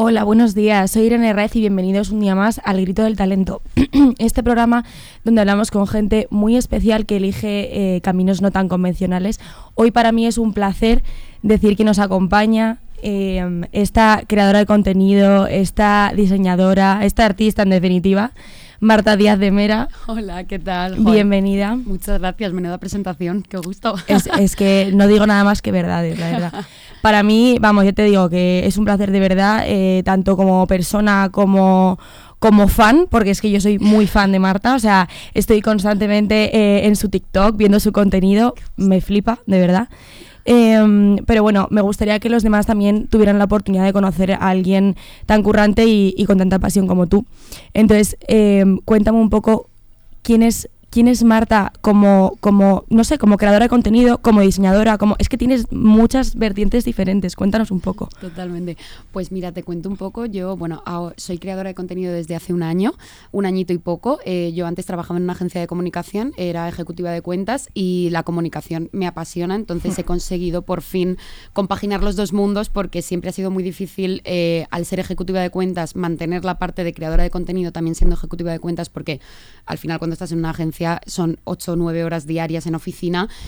Hola, buenos días. Soy Irene Raez y bienvenidos un día más al Grito del Talento. este programa donde hablamos con gente muy especial que elige eh, caminos no tan convencionales. Hoy para mí es un placer decir que nos acompaña eh, esta creadora de contenido, esta diseñadora, esta artista en definitiva. Marta Díaz de Mera. Hola, ¿qué tal? Bienvenida. Muchas gracias, menuda presentación, qué gusto. Es, es que no digo nada más que verdades, la verdad. Para mí, vamos, yo te digo que es un placer de verdad, eh, tanto como persona como como fan, porque es que yo soy muy fan de Marta, o sea, estoy constantemente eh, en su TikTok viendo su contenido, me flipa, de verdad. Eh, pero bueno, me gustaría que los demás también tuvieran la oportunidad de conocer a alguien tan currante y, con tanta pasión como tú. Entonces, eh, cuéntame un poco quién es quién es Marta como, como, no sé, como creadora de contenido, como diseñadora, como es que tienes muchas vertientes diferentes. Cuéntanos un poco. Totalmente. Pues mira, te cuento un poco. Yo, bueno, soy creadora de contenido desde hace un año, un añito y poco. Eh, yo antes trabajaba en una agencia de comunicación, era ejecutiva de cuentas y la comunicación me apasiona, entonces he conseguido por fin compaginar los dos mundos porque siempre ha sido muy difícil eh, al ser ejecutiva de cuentas mantener la parte de creadora de contenido también siendo ejecutiva de cuentas porque al final cuando estás en una agencia son 8 o 9 horas diarias en oficina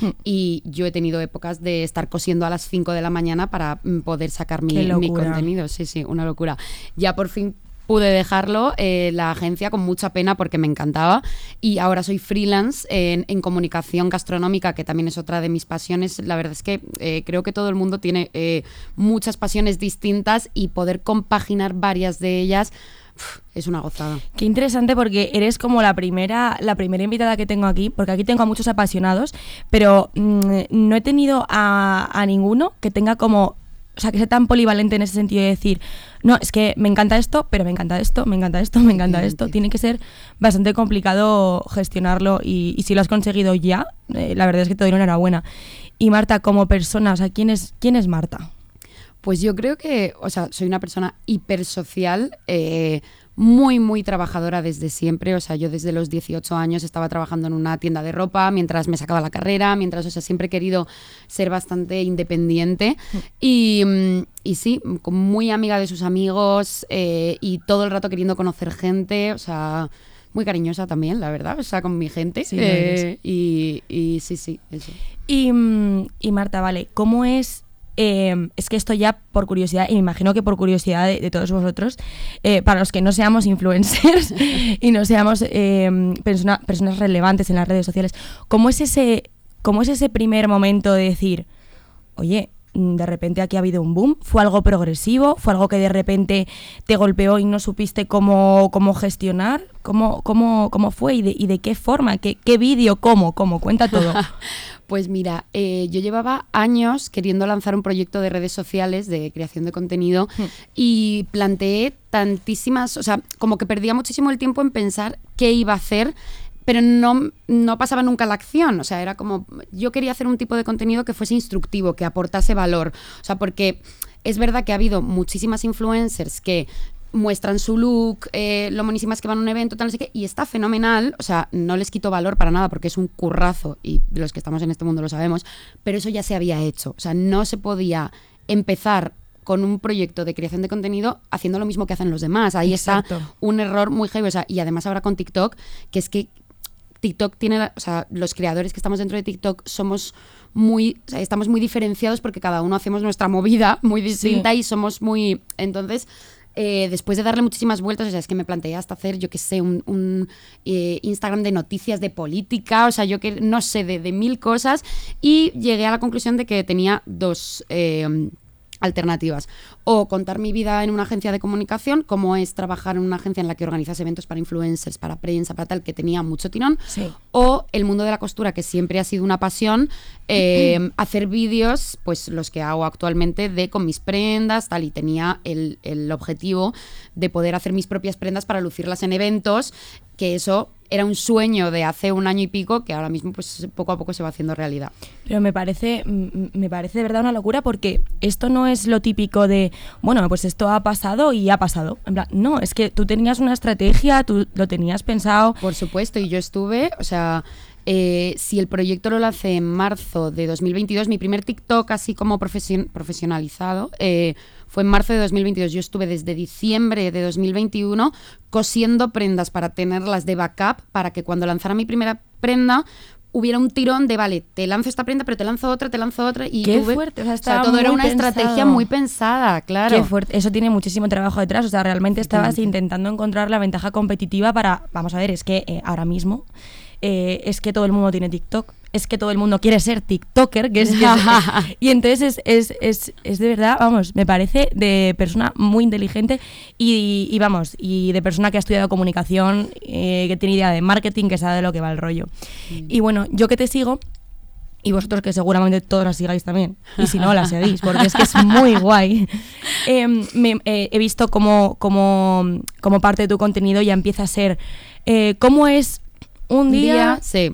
Hmm. y yo he tenido épocas de estar cosiendo a las 5 de la mañana para mm, poder sacar mi, contenido. Sí, sí, una locura. Ya por fin pude dejarlo, eh, la agencia, con mucha pena porque me encantaba. Y ahora soy freelance en, en comunicación gastronómica, que también es otra de mis pasiones. La verdad es que eh, creo que todo el mundo tiene eh, muchas pasiones distintas y poder compaginar varias de ellas es una gozada. Qué interesante porque eres como la primera, la primera invitada que tengo aquí, porque aquí tengo a muchos apasionados, pero mm, no he tenido a, a ninguno que tenga como, o sea, que sea tan polivalente en ese sentido de decir, no, es que me encanta esto, pero me encanta esto, me encanta esto, me encanta esto. Tiene que ser bastante complicado gestionarlo y, y si lo has conseguido ya, eh, la verdad es que te doy una enhorabuena. Y Marta, como persona, o sea, ¿quién es, quién es Marta? Pues yo creo que, o sea, soy una persona hipersocial, eh, muy, muy trabajadora desde siempre. O sea, yo desde los 18 años estaba trabajando en una tienda de ropa mientras me sacaba la carrera, mientras, o sea, siempre he querido ser bastante independiente. Y, mm, y sí, muy amiga de sus amigos eh, y todo el rato queriendo conocer gente, o sea... Muy cariñosa también, la verdad, o sea, con mi gente. Sí. Eh, y, y sí, sí, eso. Y, mm, y Marta, vale, ¿cómo es? Eh, es que esto ya por curiosidad, y me imagino que por curiosidad de, todos vosotros, eh, para los que no seamos influencers y no seamos persona- personas relevantes en las redes sociales, ¿cómo es ese, cómo es ese primer momento de decir, oye, de repente aquí ha habido un boom, fue algo progresivo, fue algo que de repente te golpeó y no supiste cómo, cómo gestionar, cómo, cómo, cómo fue y de, y de qué forma, qué, qué vídeo, cómo, cómo, cuenta todo. Pues mira, eh, yo llevaba años queriendo lanzar un proyecto de redes sociales de creación de contenido y planteé tantísimas, o sea, como que perdía muchísimo el tiempo en pensar qué iba a hacer, pero no, no pasaba nunca la acción. O sea, era como, yo quería hacer un tipo de contenido que fuese instructivo, que aportase valor. O sea, porque es verdad que ha habido muchísimas influencers que muestran su look, eh, lo monísimas que van a un evento, tal, no sé qué, y está fenomenal, o sea, no les quito valor para nada porque es un currazo y los que estamos en este mundo lo sabemos, pero eso ya se había hecho, o sea, no se podía empezar con un proyecto de creación de contenido haciendo lo mismo que hacen los demás. Ahí Exacto. está un error muy heavy, o sea, y además ahora con TikTok, que es que TikTok tiene, o sea, los creadores que estamos dentro de TikTok somos muy, o sea, estamos muy diferenciados porque cada uno hacemos nuestra movida muy distinta y somos muy, entonces, eh, después de darle muchísimas vueltas, o sea, es que me planteé hasta hacer, yo qué sé, un, un, eh, Instagram de noticias de política, o sea, yo que no sé, de, de mil cosas, y llegué a la conclusión de que tenía dos... eh, alternativas. O contar mi vida en una agencia de comunicación, como es trabajar en una agencia en la que organizas eventos para influencers, para prensa, para tal, que tenía mucho tirón. Sí. O el mundo de la costura, que siempre ha sido una pasión, eh, hacer vídeos, pues los que hago actualmente, de con mis prendas, tal, y tenía el, el objetivo de poder hacer mis propias prendas para lucirlas en eventos, que eso era un sueño de hace un año y pico que ahora mismo pues poco a poco se va haciendo realidad. Pero me parece, me parece de verdad una locura porque esto no es lo típico de, bueno, pues esto ha pasado y ha pasado. En plan, no, es que tú tenías una estrategia, tú lo tenías pensado. Por supuesto, y yo estuve, o sea, eh, si el proyecto lo lancé en marzo de 2022, mi primer TikTok así como profesion- profesionalizado eh, fue en marzo de 2022. Yo estuve desde diciembre de 2021 cosiendo prendas para tenerlas de backup para que cuando lanzara mi primera prenda hubiera un tirón de, vale, te lanzo esta prenda, pero te lanzo otra, te lanzo otra. Y Qué tuve- fuerte, o sea, o sea, todo era una estrategia muy pensada, claro. Qué fuerte. Eso tiene muchísimo trabajo detrás. O sea, realmente estabas intentando encontrar la ventaja competitiva para. Vamos a ver, es que eh, ahora mismo eh, es que todo el mundo tiene TikTok. Es que todo el mundo quiere ser TikToker. Que es, que es- y entonces es, es, es, es de verdad, vamos, me parece de persona muy inteligente y, y vamos, y de persona que ha estudiado comunicación, eh, que tiene idea de marketing, que sabe de lo que va el rollo. Y bueno, yo que te sigo. Y vosotros que seguramente todos la sigáis también. Y si no, la seguís, porque es que es muy guay. Em, me- eh, he visto como, como, como parte de tu contenido ya empieza a ser eh, cómo es un Un día... día, sí.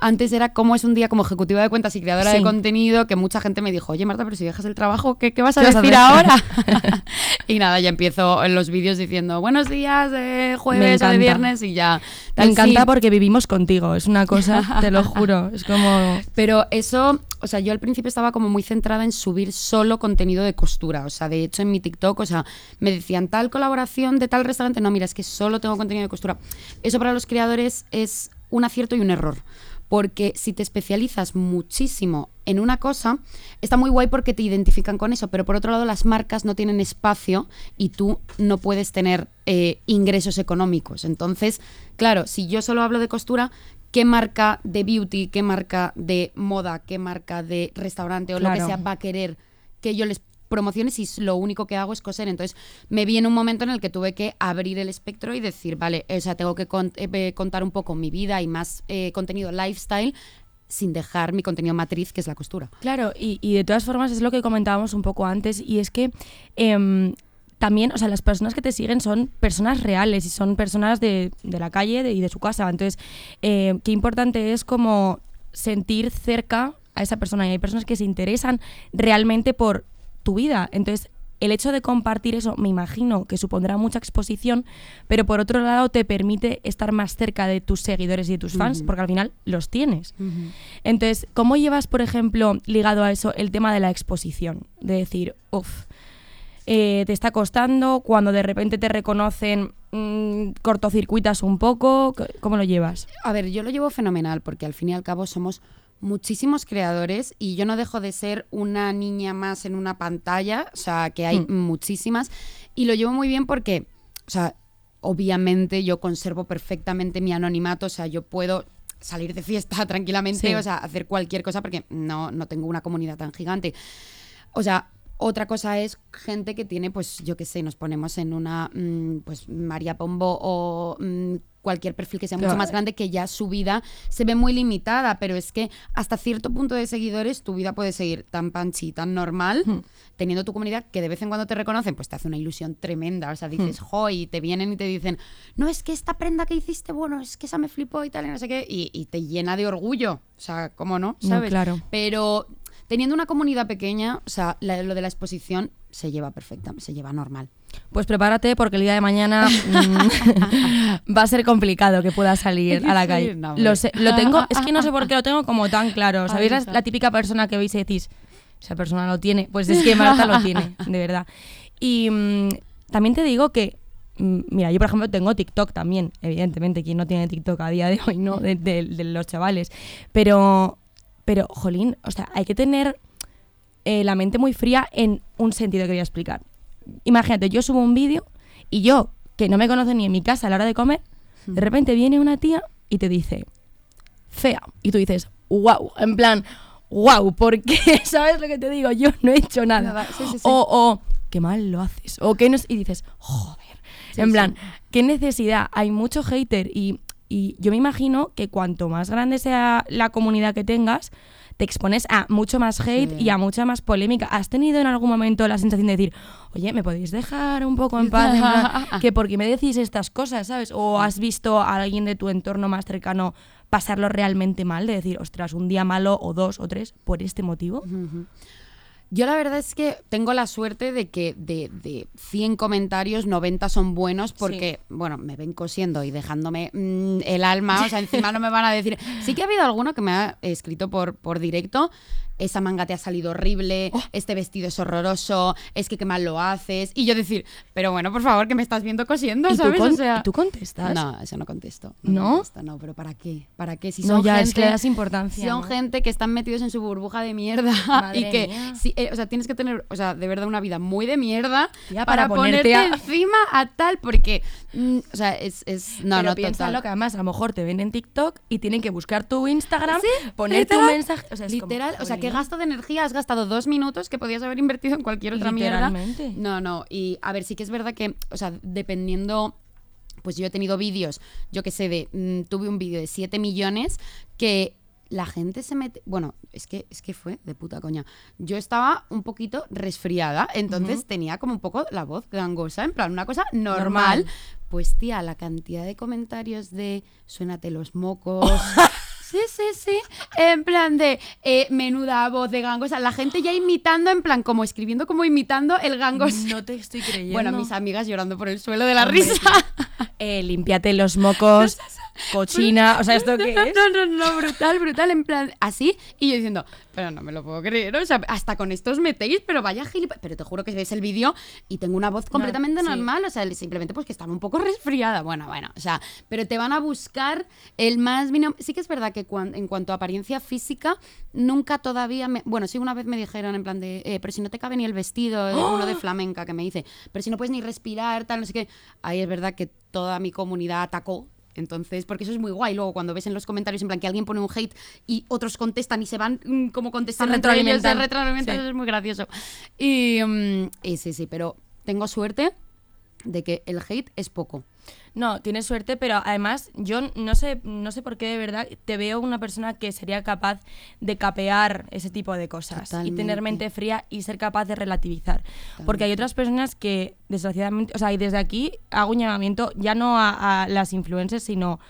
Antes era cómo es un día como ejecutiva de cuentas y creadora Sí. de contenido, que mucha gente me dijo, oye Marta, pero si dejas el trabajo, ¿qué, qué vas a ¿Qué vas a decir ahora? y nada, ya empiezo en los vídeos diciendo, buenos días, de jueves o de encanta. viernes y ya. Me Tal, encanta sí. porque vivimos contigo. Es una cosa, te lo juro. Es como... Pero eso, o sea, yo al principio estaba como muy centrada en subir solo contenido de costura. O sea, de hecho en mi TikTok, o sea, me decían tal colaboración de tal restaurante. No, mira, es que solo tengo contenido de costura. Eso para los creadores es un acierto y un error. Porque si te especializas muchísimo en una cosa, está muy guay porque te identifican con eso, pero por otro lado las marcas no tienen espacio y tú no puedes tener eh, ingresos económicos. Entonces, claro, si yo solo hablo de costura, ¿qué marca de beauty, qué marca de moda, qué marca de restaurante o lo que sea va a querer que yo les promocione si lo único que hago es coser? Entonces, me vi en un momento en el que tuve que abrir el espectro y decir, vale, o sea, tengo que eh, contar un poco mi vida y más eh, contenido lifestyle sin dejar mi contenido matriz, que es la costura. Claro, y, y de todas formas es lo que comentábamos un poco antes, y es que em, también, o sea, las personas que te siguen son personas reales y son personas de, la calle y de su casa. Entonces, eh, qué importante es como sentir cerca a esa persona. Y hay personas que se interesan realmente por tu vida. Entonces, el hecho de compartir eso, me imagino que supondrá mucha exposición, pero por otro lado te permite estar más cerca de tus seguidores y de tus fans, porque al final los tienes. Entonces, ¿cómo llevas, por ejemplo, ligado a eso el tema de la exposición? De decir, uff, te está costando, cuando de repente te reconocen, mm, cortocircuitas un poco, ¿cómo lo llevas? A ver, yo lo llevo fenomenal porque al fin y al cabo somos muchísimos creadores y yo no dejo de ser una niña más en una pantalla, o sea, que hay Hmm. muchísimas y lo llevo muy bien porque, o sea, obviamente yo conservo perfectamente mi anonimato, o sea, yo puedo salir de fiesta tranquilamente, Sí. o sea, hacer cualquier cosa porque no, no tengo una comunidad tan gigante. O sea, otra cosa es gente que tiene, pues yo qué sé, nos ponemos en una, mm, pues María Pombo o mm, cualquier perfil que sea mucho Claro. más grande, que ya su vida se ve muy limitada, pero es que hasta cierto punto de seguidores tu vida puede seguir tan panchi, tan normal, Hmm. teniendo tu comunidad que de vez en cuando te reconocen, pues te hace una ilusión tremenda. O sea, dices, jo, y te vienen y te dicen, no, es que esta prenda que hiciste, bueno, es que esa me flipó y tal, y no sé qué, y, y te llena de orgullo. O sea, ¿cómo no? No, ¿Sabes? claro. Pero teniendo una comunidad pequeña, o sea, la- lo de la exposición se lleva perfecta, se lleva normal. Pues prepárate porque el día de mañana mm, va a ser complicado que pueda salir a la calle. no, lo, sé- lo tengo, es que no sé por qué lo tengo como tan claro. ¿Sabéis la, típica persona que veis y decís, esa persona lo tiene? Pues es que Marta lo tiene, de verdad. Y mm, también te digo que, mm, mira, yo por ejemplo tengo TikTok también, evidentemente, quien no tiene TikTok a día de hoy, ¿no? De, de- de los chavales. Pero, pero, jolín, o sea, hay que tener eh, la mente muy fría en un sentido que voy a explicar. Imagínate, yo subo un vídeo y yo, que no me conoce ni en mi casa a la hora de comer, de repente viene una tía y te dice, fea. Y tú dices, wow, en plan, wow, porque, ¿sabes lo que te digo? Yo no he hecho nada. Nada, sí, sí, sí. O, o, qué mal lo haces. O que no y dices, joder. en plan, qué necesidad. Hay mucho hater y, y yo me imagino que cuanto más grande sea la comunidad que tengas, te expones a mucho más hate Sí. y a mucha más polémica. ¿Has tenido en algún momento la sensación de decir, oye, ¿me podéis dejar un poco en paz? En plan, que porque me decís estas cosas, ¿sabes? O has visto a alguien de tu entorno más cercano pasarlo realmente mal, de decir, ostras, un día malo o dos o tres por este motivo. Yo la verdad es que tengo la suerte de que de, de 100 comentarios, 90 son buenos porque, bueno, me ven cosiendo y dejándome mm, el alma, o sea, encima no me van a decir... Sí que ha habido alguno que me ha escrito por, por directo, esa manga te ha salido horrible, este vestido es horroroso, es que qué mal lo haces, y yo decir, pero bueno, por favor, que me estás viendo cosiendo, ¿Y tú, ¿sabes? con- o sea, tú contestas? No, eso no contesto. ¿No? contesto, no, pero ¿para qué? ¿Para qué? Si No, son ya, gente, es que le das importancia, Son ¿no? gente que están metidos en su burbuja de mierda Madre y que, eh, o sea, tienes que tener, o sea, de verdad una vida muy de mierda Ya, para, para ponerte ponerte, a- encima a tal, porque, mm, o sea, es, es no, Pero no, piénsalo total. que además a lo mejor te ven en TikTok y tienen que buscar tu Instagram, Sí, poner tu mensaje. O sea, es como, literal, o sea, jolín. Qué gasto de energía has gastado dos minutos que podías haber invertido en cualquier otra mierda. No, no, y a ver, sí que es verdad que, o sea, dependiendo, pues yo he tenido vídeos, yo que sé, de, mm, tuve un vídeo de 7 millones que la gente se mete, bueno, es que, es que fue de puta coña. Yo estaba un poquito resfriada, entonces tenía como un poco la voz gangosa, en plan, una cosa normal. Normal. Pues tía, la cantidad de comentarios de suénate los mocos. Sí, sí. En plan de eh, menuda voz de gangosa. La gente ya imitando, en plan, como escribiendo, como imitando el gangoso. No te estoy creyendo. Bueno, mis amigas llorando por el suelo de la Hombre, risa. Eh, límpiate los mocos, cochina. O sea, ¿esto qué es? No, no, no, brutal, brutal, en plan, así. Y yo diciendo, pero no me lo puedo creer. O sea, hasta con esto os metéis, pero vaya gilipollas. Pero te juro que ves el vídeo y tengo una voz completamente sí. normal. O sea, simplemente pues que estaba un poco resfriada. Bueno, bueno, o sea, pero te van a buscar el más mínimo. Sí que es verdad que cuan- en cuanto a apariencia física, nunca todavía me. Bueno, sí, una vez me dijeron en plan de, eh, pero si no te cabe ni el vestido, uno de flamenca que me dice, pero si no puedes ni respirar, tal, no sé qué. Ahí es verdad que toda mi comunidad atacó. Entonces, porque eso es muy guay. Luego, cuando ves en los comentarios, en plan, que alguien pone un hate y otros contestan y se van mm, como contestando entre ellos, se retroalimentan. retroalimentan, Sí. eso es muy gracioso. Y, mm, y sí, sí, pero tengo suerte de que el hate es poco. No, tienes suerte, pero además yo no sé, no sé por qué de verdad te veo una persona que sería capaz de capear ese tipo de cosas y tener mente fría y ser capaz de relativizar. Porque hay otras personas que, desgraciadamente, o sea, y desde aquí hago un llamamiento ya no a, a las influencers, sino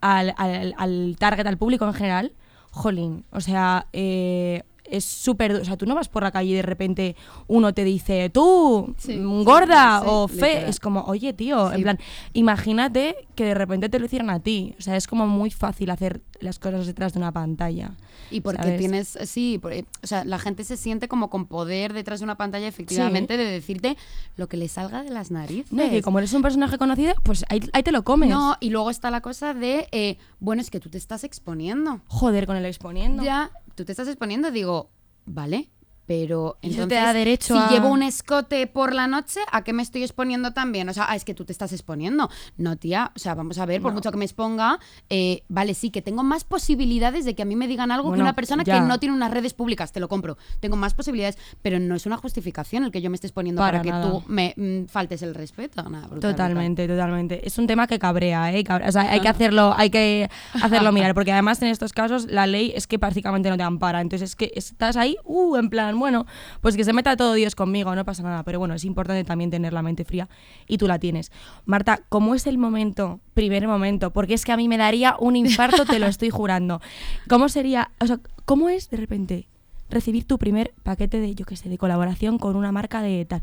al, al- al target, al público en general. Jolín, o sea, eh, es súper. O sea, tú no vas por la calle y de repente uno te dice, tú, Sí, mm, sí, gorda sí, o fe. Es como, oye, tío, en Sí. plan, imagínate que de repente te lo hicieran a ti. O sea, es como muy fácil hacer las cosas detrás de una pantalla. Y porque ¿sabes? tienes, sí, por- eh, o sea, la gente se siente como con poder detrás de una pantalla, efectivamente, de decirte lo que le salga de las narices. No, y que como eres un personaje conocido, pues ahí, ahí te lo comes. No, y luego está la cosa de, eh, bueno, es que tú te estás exponiendo. Joder, con el exponiendo. Ya, tú te estás exponiendo, digo, vale, pero Y eso te entonces, da derecho si a- llevo un escote por la noche, ¿a qué me estoy exponiendo también? O sea, ah, es que tú te estás exponiendo. No, tía, o sea, vamos a ver, por No. mucho que me exponga, eh, vale, sí, que tengo más posibilidades de que a mí me digan algo Bueno, que una persona ya. que no tiene unas redes públicas, te lo compro. Tengo más posibilidades, pero no es una justificación el que yo me esté exponiendo para, Para que nada. tú me mm, faltes el respeto. Nada, brutal, Totalmente, totalmente. Es un tema que cabrea, ¿eh? Cabrea. O sea, hay que hacerlo, hay que hacerlo mirar, porque además en estos casos la ley es que prácticamente no te ampara. Entonces es que estás ahí, uh, en plan, bueno, pues que se meta todo Dios conmigo, no pasa nada. Pero bueno, es importante también tener la mente fría y tú la tienes. Marta, ¿cómo es el momento, primer momento? Porque es que a mí me daría un infarto, te lo estoy jurando. ¿Cómo sería, o sea, cómo es de repente recibir tu primer paquete de, yo qué sé, de colaboración con una marca de tal?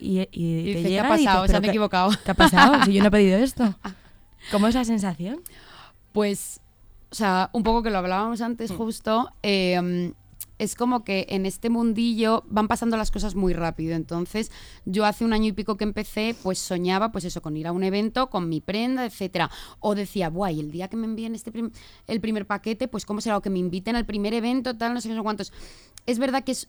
Y, y Y te dices, ¿qué ha llega dices, pasado? Se "¿Pero han qué- equivocado". ¿Qué ha pasado? Si yo no he pedido esto. ¿Cómo es la sensación? Pues, o sea, un poco que lo hablábamos antes justo, eh, es como que en este mundillo van pasando las cosas muy rápido. Entonces, yo hace un año y pico que empecé, pues soñaba, pues eso, con ir a un evento, con mi prenda, etcétera. O decía, guay, el día que me envíen este prim- el primer paquete, pues cómo será, o que me inviten al primer evento, tal, no sé qué, no sé cuántos. Es verdad que es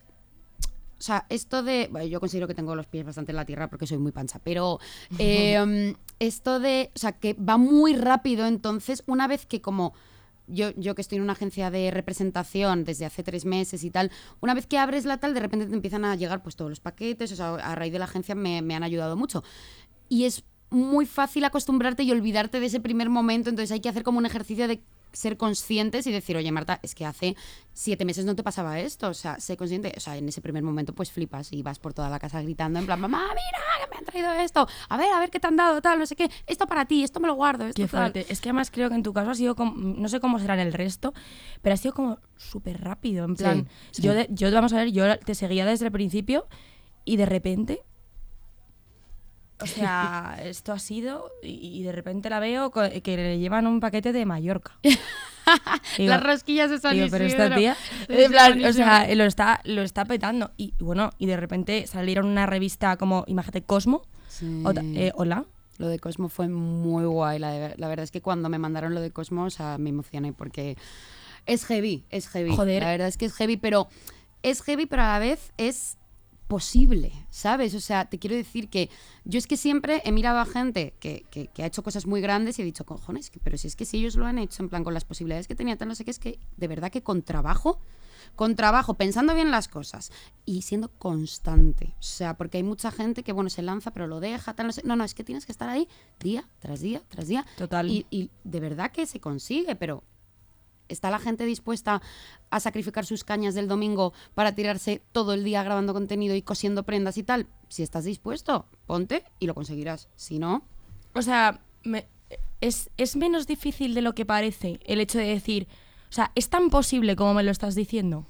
o sea, esto de. Bueno, yo considero que tengo los pies bastante en la tierra porque soy muy pancha, pero eh, esto de. O sea, que va muy rápido, entonces, una vez que como yo, yo que estoy en una agencia de representación desde hace tres meses y tal, una vez que abres la tal, de repente te empiezan a llegar pues todos los paquetes, o sea, a raíz de la agencia me, me han ayudado mucho. Y es muy fácil acostumbrarte y olvidarte de ese primer momento, entonces hay que hacer como un ejercicio de ser conscientes y decir, oye Marta, es que hace siete meses no te pasaba esto, o sea, sé consciente, o sea, en ese primer momento pues flipas y vas por toda la casa gritando en plan, mamá, mira, que me han traído esto, a ver, a ver qué te han dado, tal, no sé qué, esto para ti, esto me lo guardo, esto Qué tal". fuerte. Es que además creo que en tu caso ha sido como, no sé cómo será en el resto, pero ha sido como súper rápido. En plan, sí. Yo, de- yo, vamos a ver, yo te seguía desde el principio y de repente. O sea, esto ha sido. Y, y de repente la veo que le llevan un paquete de Mallorca. Digo- Las rosquillas de San Digo, pero esta tía, Es en plan, o sea, lo está, lo está petando. Y bueno, y de repente salieron una revista como, imagínate, Cosmo. Sí. o ta- eh, hola. Lo de Cosmo fue muy guay. La, de- la verdad es que cuando me mandaron lo de Cosmo, o sea, me emocioné porque es heavy, es heavy. Joder. La verdad es que es heavy, pero es heavy, pero a la vez es posible, ¿sabes? O sea, te quiero decir que yo es que siempre he mirado a gente que, que- que ha hecho cosas muy grandes y he dicho, cojones, que- pero si es que si ellos lo han hecho en plan con las posibilidades que tenía, tal, no sé qué, es que de verdad que con trabajo con trabajo, pensando bien las cosas y siendo constante. O sea, porque hay mucha gente que, bueno, se lanza, pero lo deja, tal, no sé. No, no, es que tienes que estar ahí día tras día tras día. Total. Y, y de verdad que se consigue, pero ¿está la gente dispuesta a sacrificar sus cañas del domingo para tirarse todo el día grabando contenido y cosiendo prendas y tal? Si estás dispuesto, ponte y lo conseguirás. Si no, O sea, me- es, es menos difícil de lo que parece el hecho de decir, o sea, es tan posible como me lo estás diciendo.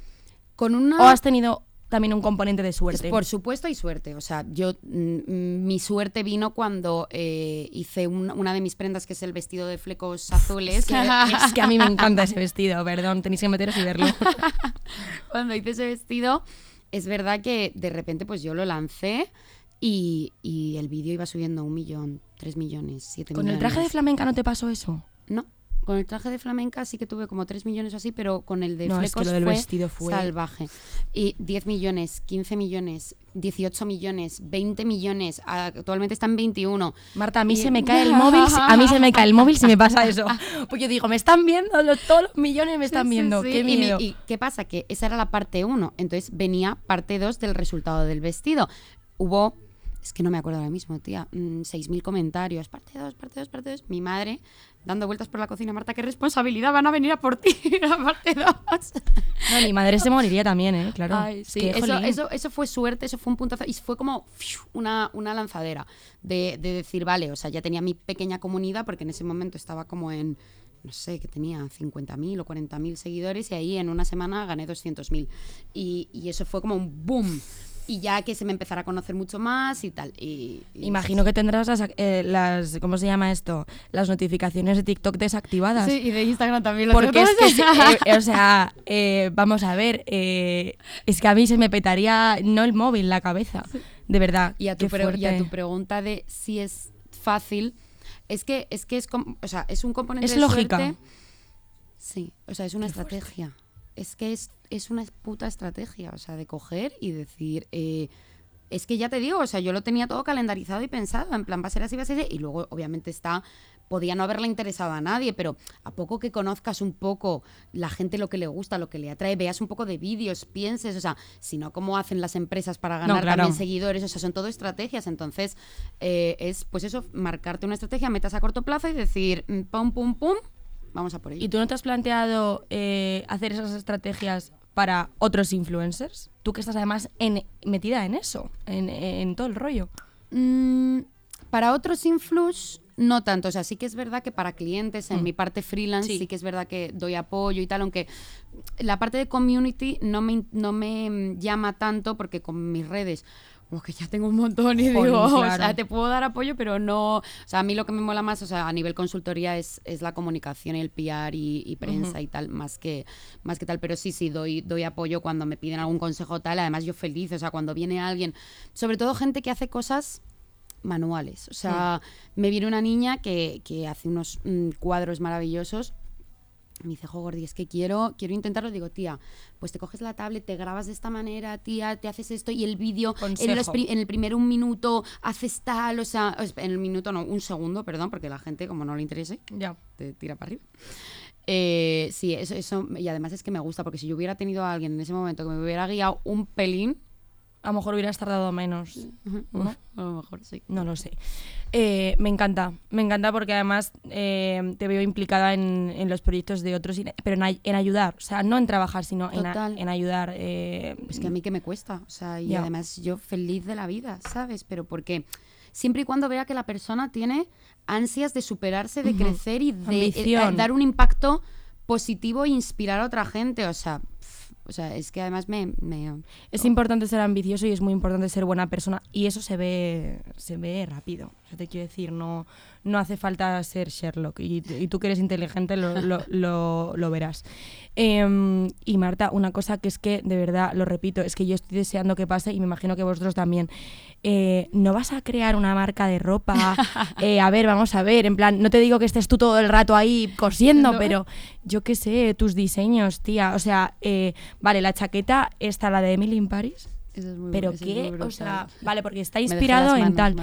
con una... O has tenido también un componente de suerte. Por supuesto hay suerte. O sea, yo mm, mi suerte vino cuando eh, hice un- una de mis prendas que es el vestido de flecos azules. Es que, es que a mí me encanta ese vestido, perdón, tenéis que meteros y verlo. cuando hice ese vestido, es verdad que de repente pues yo lo lancé y, y el vídeo iba subiendo un millón, tres millones, siete ¿Con millones. el traje de flamenca no te pasó eso? No, con el traje de flamenca sí que tuve como 3 millones o así, pero con el de No, es que flecos lo del fue vestido fue- salvaje. Y 10 millones, 15 millones, 18 millones, 20 millones, actualmente están 21. Marta, a mí Y- se me cae el móvil, a mí se me cae el móvil si me pasa eso. Pues yo digo, me están viendo, los- todos los millones me están Sí, viendo, sí. qué Y mi- miedo. Y, qué pasa? Que esa era la parte 1, entonces venía parte 2 del resultado del vestido. Hubo, es que no me acuerdo ahora mismo, tía, mm, 6.000 comentarios, parte 2, parte 2, parte 2. Mi madre dando vueltas por la cocina, Marta, qué responsabilidad, van a venir a por ti, la parte 2. No, mi madre se moriría también, ¿eh? Claro. Ay, Es sí, que, eso, eso, eso fue suerte, eso fue un puntazo y fue como una, una lanzadera de, de decir, vale, o sea, ya tenía mi pequeña comunidad porque en ese momento estaba como en, no sé, que tenía 50.000 o 40.000 seguidores y ahí en una semana gané 200.000 y, y eso fue como un boom y ya que se me empezara a conocer mucho más y tal. Y, y- Imagino que tendrás las, eh, las, ¿cómo se llama esto? Las notificaciones de TikTok desactivadas. Sí, y de Instagram también Porque es que, eh, o sea, eh, vamos a ver, eh, es que a mí se me petaría no el móvil, la cabeza. De verdad. Y a, tu qué y a fuerte. tu pregunta de si es fácil, es que es, que es, o sea, es un componente Es de lógica. suerte. Sí, o sea, es una estrategia. Es que es, es una puta estrategia, o sea, de coger y decir, eh, es que ya te digo, o sea, yo lo tenía todo calendarizado y pensado, en plan, va a ser así, va a ser así, y luego obviamente está, podía no haberle interesado a nadie, pero a poco que conozcas un poco la gente lo que le gusta, lo que le atrae, veas un poco de vídeos, pienses, o sea, si no, cómo hacen las empresas para ganar claro. también seguidores, o sea, son todo estrategias, entonces eh, es, pues eso, marcarte una estrategia, metas a corto plazo y decir, mm, pum, pum, pum, vamos a por ello. ¿Y tú no te has planteado eh, hacer esas estrategias para otros influencers? Tú que estás además en- metida en eso, en, en todo el rollo. Mm, para otros influx, no tanto. O sea, sí que es verdad que para clientes, en Mm. mi parte freelance, Sí. sí. que es verdad que doy apoyo y tal, aunque la parte de community no me, no me llama tanto porque con mis redes. Como que ya tengo un montón y digo, o sea, te puedo dar apoyo, pero no. O sea, a mí lo que me mola más, o sea, a nivel consultoría es, es la comunicación, el PR y, y prensa y tal, más que, más que tal. Pero sí, sí, doy, doy apoyo cuando me piden algún consejo tal. Además, yo feliz, o sea, cuando viene alguien, sobre todo gente que hace cosas manuales. O sea, me viene una niña que, que hace unos mm, cuadros maravillosos Me dice, jo, Gordi, es que quiero, quiero intentarlo. Digo, tía, pues te coges la tablet, te grabas de esta manera, tía, te haces esto y el vídeo en, los en el primer un minuto haces tal, o sea, en el minuto no, un segundo, perdón, porque la gente, como no le interese, Ya. te tira para arriba. Eh, sí, eso, eso, y además es que me gusta, porque si yo hubiera tenido a alguien en ese momento que me hubiera guiado un pelín, A lo mejor hubieras tardado menos. ¿no? a lo mejor sí. No lo sé. Eh, me encanta, me encanta porque además eh, te veo implicada en, en los proyectos de otros, pero en, ay- en ayudar, o sea, no en trabajar, sino en, a- Total. en ayudar. eh, Es que a mí que me cuesta, o sea, y además yo feliz de la vida, ¿sabes? Pero porque siempre y cuando vea que la persona tiene ansias de superarse, de crecer y de dar un impacto positivo e inspirar a otra gente, o sea, o sea, es que además me, me- Es importante ser ambicioso y es muy importante ser buena persona y eso se ve se ve rápido. O sea, te quiero decir, no, no hace falta ser Sherlock y, y tú que eres inteligente lo, lo- lo- lo verás. Em, y Marta, una cosa que es que, de verdad, lo repito, es que yo estoy deseando que pase y me imagino que vosotros también. Eh, ¿No vas a crear una marca de ropa? Eh, a ver, vamos a ver, en plan, no te digo que estés tú todo el rato ahí cosiendo, No. pero yo qué sé, tus diseños, tía. O sea, eh, vale, la chaqueta está la de Emily in Paris. Eso es muy- Pero eso es muy qué, o sea, vale, porque está inspirado en tal.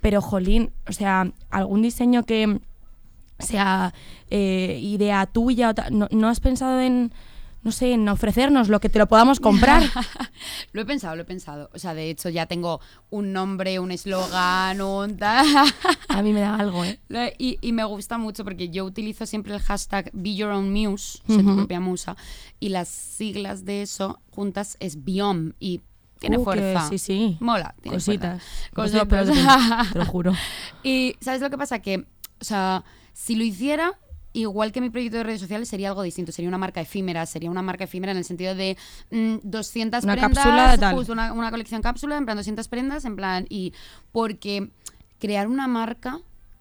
Pero, jolín, o sea, algún diseño que sea eh, idea tuya, no, ¿no has pensado en, no sé, en ofrecernos lo que te lo podamos comprar? Lo he pensado, lo he pensado. O sea, de hecho ya tengo un nombre, un eslogan, un tal. A mí me da algo, ¿eh? Y, y me gusta mucho porque yo utilizo siempre el hashtag Be Your Own Muse, sé tu propia musa, y las siglas de eso juntas es Biom y tiene Uh, que fuerza. sí, sí. Mola. tiene Cositas. fuerza. Cositas. te lo juro. y ¿sabes lo que pasa? Que, o sea, si lo hiciera, igual que mi proyecto de redes sociales, sería algo distinto. Sería una marca efímera. Sería una marca efímera en el sentido de mm, 200 Una prendas. cápsula de tal. justo una, una colección cápsula, en plan 200 prendas, en plan. Y porque crear una marca.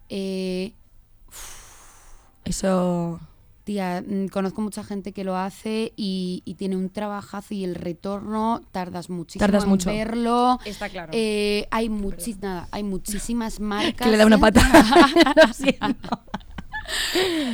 eh, Eso... Tía, mm, conozco mucha gente que lo hace y, y tiene un trabajazo y el retorno tardas muchísimo Tardas en mucho. verlo. Está claro. Eh, hay, muchis- nada, hay muchísimas marcas. que le da una siento.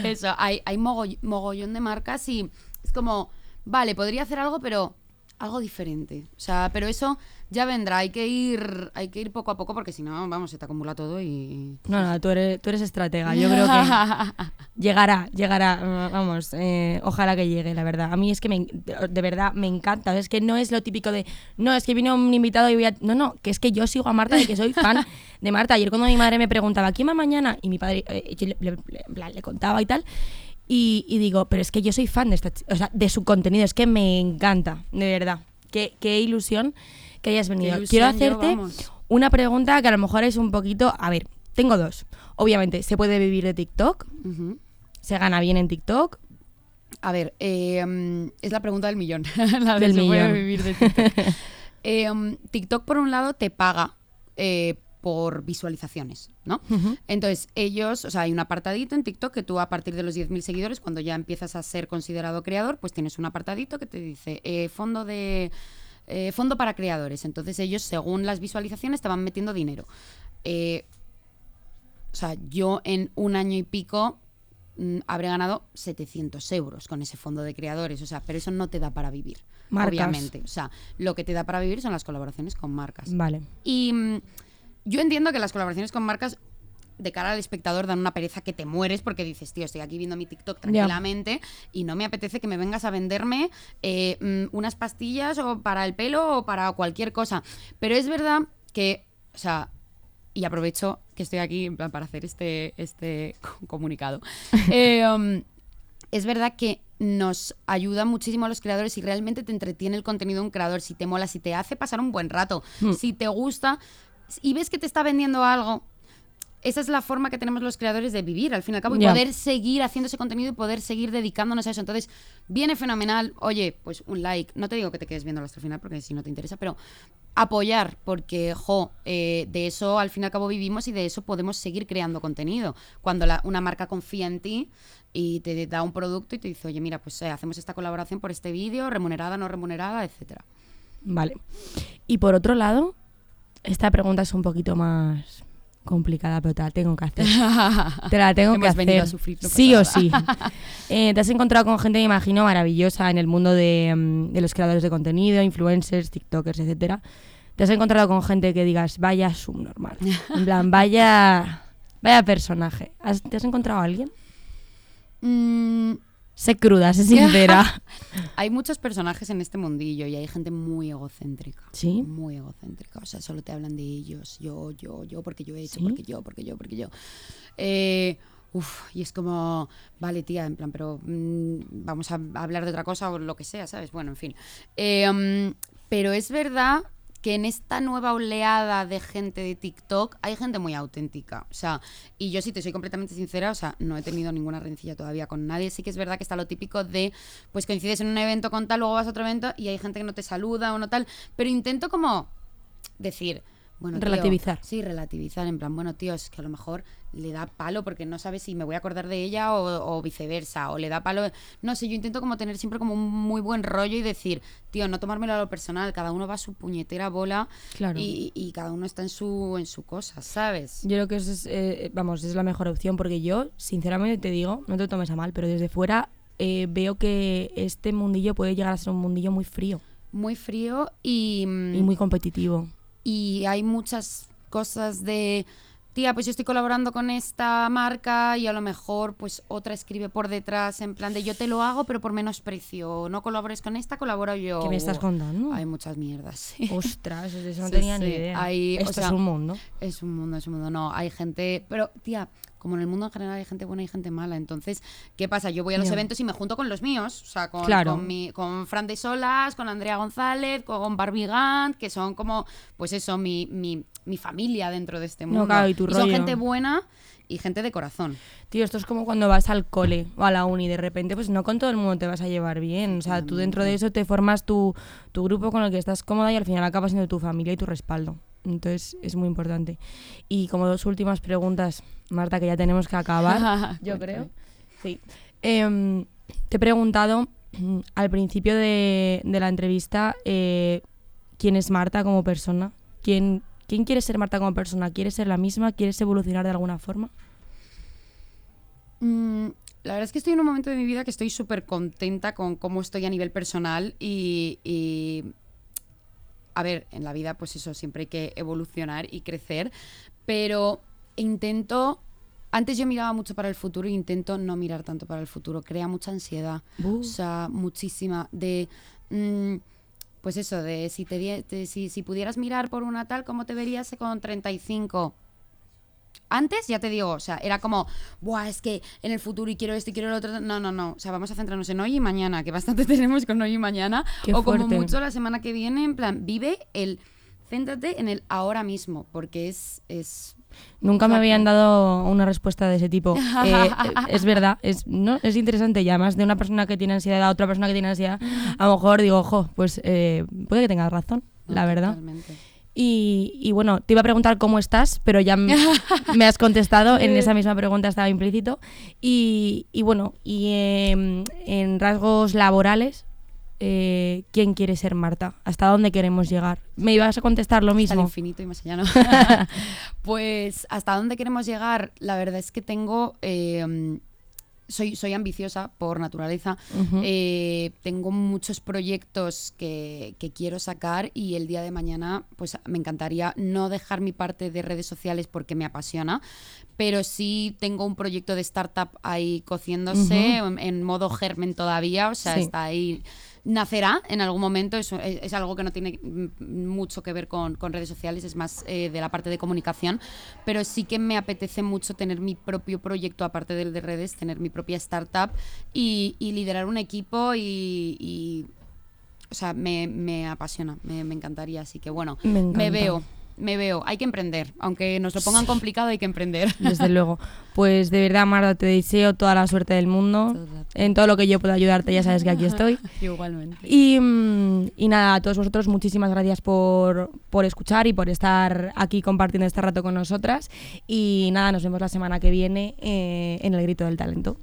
Eso, hay, hay mogoll- mogollón de marcas y es como, vale, podría hacer algo, pero algo diferente. O sea, pero eso ya vendrá, hay que ir, hay que ir poco a poco porque si no, vamos, se te acumula todo y... No, no, tú eres, tú eres estratega. Yo creo que llegará, llegará. Vamos, eh, ojalá que llegue, la verdad. A mí es que me, de, de verdad me encanta. Es que no es lo típico de, no, es que vino un invitado y voy a... No, no, que es que yo sigo a Marta y que soy fan de Marta. Ayer cuando mi madre me preguntaba, ¿quién va mañana? Y mi padre eh, yo le, le- le- en plan, le contaba y tal. Y, y digo, pero es que yo soy fan de, esta, o sea, de su contenido. Es que me encanta, de verdad. Qué, qué ilusión que hayas venido. Quiero hacerte una pregunta que a lo mejor es un poquito. A ver, tengo dos. Obviamente, ¿se puede vivir de TikTok? ¿Se gana bien en TikTok? A ver, eh, es la pregunta del millón. la de Del ¿se puede vivir de TikTok? Eh, mm, TikTok, por un lado, te paga eh, por visualizaciones, ¿no? Entonces, ellos, o sea, hay un apartadito en TikTok que tú a partir de los 10.000 seguidores, cuando ya empiezas a ser considerado creador, pues tienes un apartadito que te dice eh, fondo de... eh, fondo para creadores. Entonces ellos, según las visualizaciones, te van metiendo dinero. Eh, o sea, yo en un año y pico mm, habré ganado 700 euros con ese fondo de creadores. O sea, pero eso no te da para vivir. Marcas. Obviamente. O sea, lo que te da para vivir son las colaboraciones con marcas. Vale. Y mm, yo entiendo que las colaboraciones con marcas de cara al espectador dan una pereza que te mueres porque dices, tío, estoy aquí viendo mi TikTok tranquilamente y no me apetece que me vengas a venderme eh, mm, unas pastillas o para el pelo o para cualquier cosa. Pero es verdad que, o sea, y aprovecho que estoy aquí para hacer este, este co- comunicado. Eh, um, es verdad que nos ayuda muchísimo a los creadores y realmente te entretiene el contenido de un creador, si te mola, si te hace pasar un buen rato, Hmm. si te gusta y ves que te está vendiendo algo. Esa es la forma que tenemos los creadores de vivir, al fin y al cabo, y poder seguir haciendo ese contenido y poder seguir dedicándonos a eso. Entonces, viene fenomenal. Oye, pues un like. No te digo que te quedes viéndolo hasta el final porque si no te interesa, pero apoyar, porque, jo, eh, de eso al fin y al cabo vivimos y de eso podemos seguir creando contenido. Cuando la- una marca confía en ti y te da un producto y te dice, oye, mira, pues eh, hacemos esta colaboración por este vídeo, remunerada, no remunerada, etcétera. Vale. Y por otro lado, esta pregunta es un poquito más complicada, pero te la tengo que hacer. te la tengo que Hemos hacer. a sufrir, no sí o sí. Eh, te has encontrado con gente, me imagino, maravillosa en el mundo de, mm, de los creadores de contenido, influencers, tiktokers, etcétera. Te has encontrado con gente que digas, vaya subnormal. En plan, vaya, vaya personaje. ¿Has- ¿Te has encontrado a alguien? Mm, Sé cruda, sé sincera. hay muchos personajes en este mundillo y hay gente muy egocéntrica. ¿Sí? Muy egocéntrica. O sea, solo te hablan de ellos. Yo, yo, yo, porque yo he hecho, ¿Sí? porque yo, porque yo, porque yo. Eh, uf, y es como, vale, tía, en plan, pero mm, vamos a hablar de otra cosa o lo que sea, ¿sabes? Bueno, en fin. Eh, mm, pero es verdad que en esta nueva oleada de gente de TikTok hay gente muy auténtica. O sea, y yo si te soy completamente sincera, o sea, no he tenido ninguna rencilla todavía con nadie. Sí que es verdad que está lo típico de, pues coincides en un evento con tal, luego vas a otro evento y hay gente que no te saluda o no tal. Pero intento como decir, bueno, tío, Relativizar. sí, relativizar, en plan, bueno, tío, es que a lo mejor le da palo porque no sabe si me voy a acordar de ella o, o viceversa, o le da palo, no sé, yo intento como tener siempre como un muy buen rollo y decir, tío, no tomármelo a lo personal, cada uno va a su puñetera bola Claro. y, y cada uno está en su, en su cosa, ¿sabes? Yo creo que eso es, eh, vamos, es la mejor opción porque yo, sinceramente te digo, no te tomes a mal, pero desde fuera eh, veo que este mundillo puede llegar a ser un mundillo muy frío Muy frío y... mm, y muy competitivo. Y hay muchas cosas de tía pues yo estoy colaborando con esta marca y a lo mejor pues otra escribe por detrás en plan de yo te lo hago pero por menos precio no colabores con esta colaboro yo ¿Qué me estás contando? hay muchas mierdas. Ostras, eso no Sí, tenía ni idea. hay- o Esto sea, es un mundo. es un mundo es un mundo no hay gente pero tía como en el mundo en general hay gente buena y gente mala entonces qué pasa yo voy a los eventos y me junto con los míos o sea con, Claro. con, mi- con Fran de Solas con Andrea González con Barbie Gant que son como pues eso mi, mi, mi familia dentro de este No, mundo claro, y tu son rollo. gente buena y gente de corazón Tío, esto es como cuando vas al cole o a la uni, de repente, pues no con todo el mundo te vas a llevar bien. O sea, tú dentro de eso te formas tu, tu grupo con el que estás cómoda y al final acabas siendo tu familia y tu respaldo. Entonces es muy importante. Y como dos últimas preguntas, Marta, que ya tenemos que acabar, yo creo. Sí. Em, te he preguntado mm, al principio de, de la entrevista eh, quién es Marta como persona. ¿Quién, ¿Quién quiere ser Marta como persona? ¿Quieres ser la misma? ¿Quieres evolucionar de alguna forma? Mm, la verdad es que estoy en un momento de mi vida que estoy súper contenta con cómo estoy a nivel personal y, y, a ver, en la vida pues eso, siempre hay que evolucionar y crecer, pero intento, antes yo miraba mucho para el futuro e intento no mirar tanto para el futuro, crea mucha ansiedad, Uh. o sea, muchísima, de... mm, pues eso, de si, te, si, si pudieras mirar por una tal, ¿cómo te verías con 35? Antes, ya te digo, o sea, era como, Buah, es que en el futuro y quiero esto y quiero lo otro. No, no, no. O sea, vamos a centrarnos en hoy y mañana, que bastante tenemos con hoy y mañana. Qué o como mucho la semana que viene, en plan, vive el. Céntrate en el ahora mismo, porque es. es Nunca me habían dado una respuesta de ese tipo. Eh, es verdad, es, ¿no? es interesante. Y además de una persona que tiene ansiedad a otra persona que tiene ansiedad, a lo mejor digo, ojo, pues eh, puede que tengas razón, la verdad. Totalmente. Y, y bueno, te iba a preguntar cómo estás, pero ya me has contestado, en esa misma pregunta estaba implícito. Y, y bueno, y en rasgos laborales, eh, ¿quién quiere ser Marta? ¿Hasta dónde queremos llegar? Me ibas a contestar lo Hasta el mismo. infinito y más allá, ¿no? pues, ¿hasta dónde queremos llegar? La verdad es que tengo. eh, soy, soy ambiciosa por naturaleza. Eh, tengo muchos proyectos que, que quiero sacar y el día de mañana, pues me encantaría no dejar mi parte de redes sociales porque me apasiona, pero sí tengo un proyecto de startup ahí cociéndose en, en modo germen todavía, o sea, Sí. está ahí. Nacerá en algún momento, es, es- algo que no tiene mm, mucho que ver con, con redes sociales, es más eh, de la parte de comunicación, pero sí que me apetece mucho tener mi propio proyecto, aparte del de redes, tener mi propia startup y, y liderar un equipo y, y, o sea, me, me apasiona, me, me encantaría, así que bueno, Me veo, me veo, hay que emprender, aunque nos lo pongan complicado, hay que emprender. Desde luego. Pues de verdad, Marta, te deseo toda la suerte del mundo. En todo lo que yo pueda ayudarte, ya sabes que aquí estoy. Igualmente. Y, mm, y nada, a todos vosotros muchísimas gracias por, por escuchar y por estar aquí compartiendo este rato con nosotras. Y nada, nos vemos la semana que viene eh, en el Grito del Talento.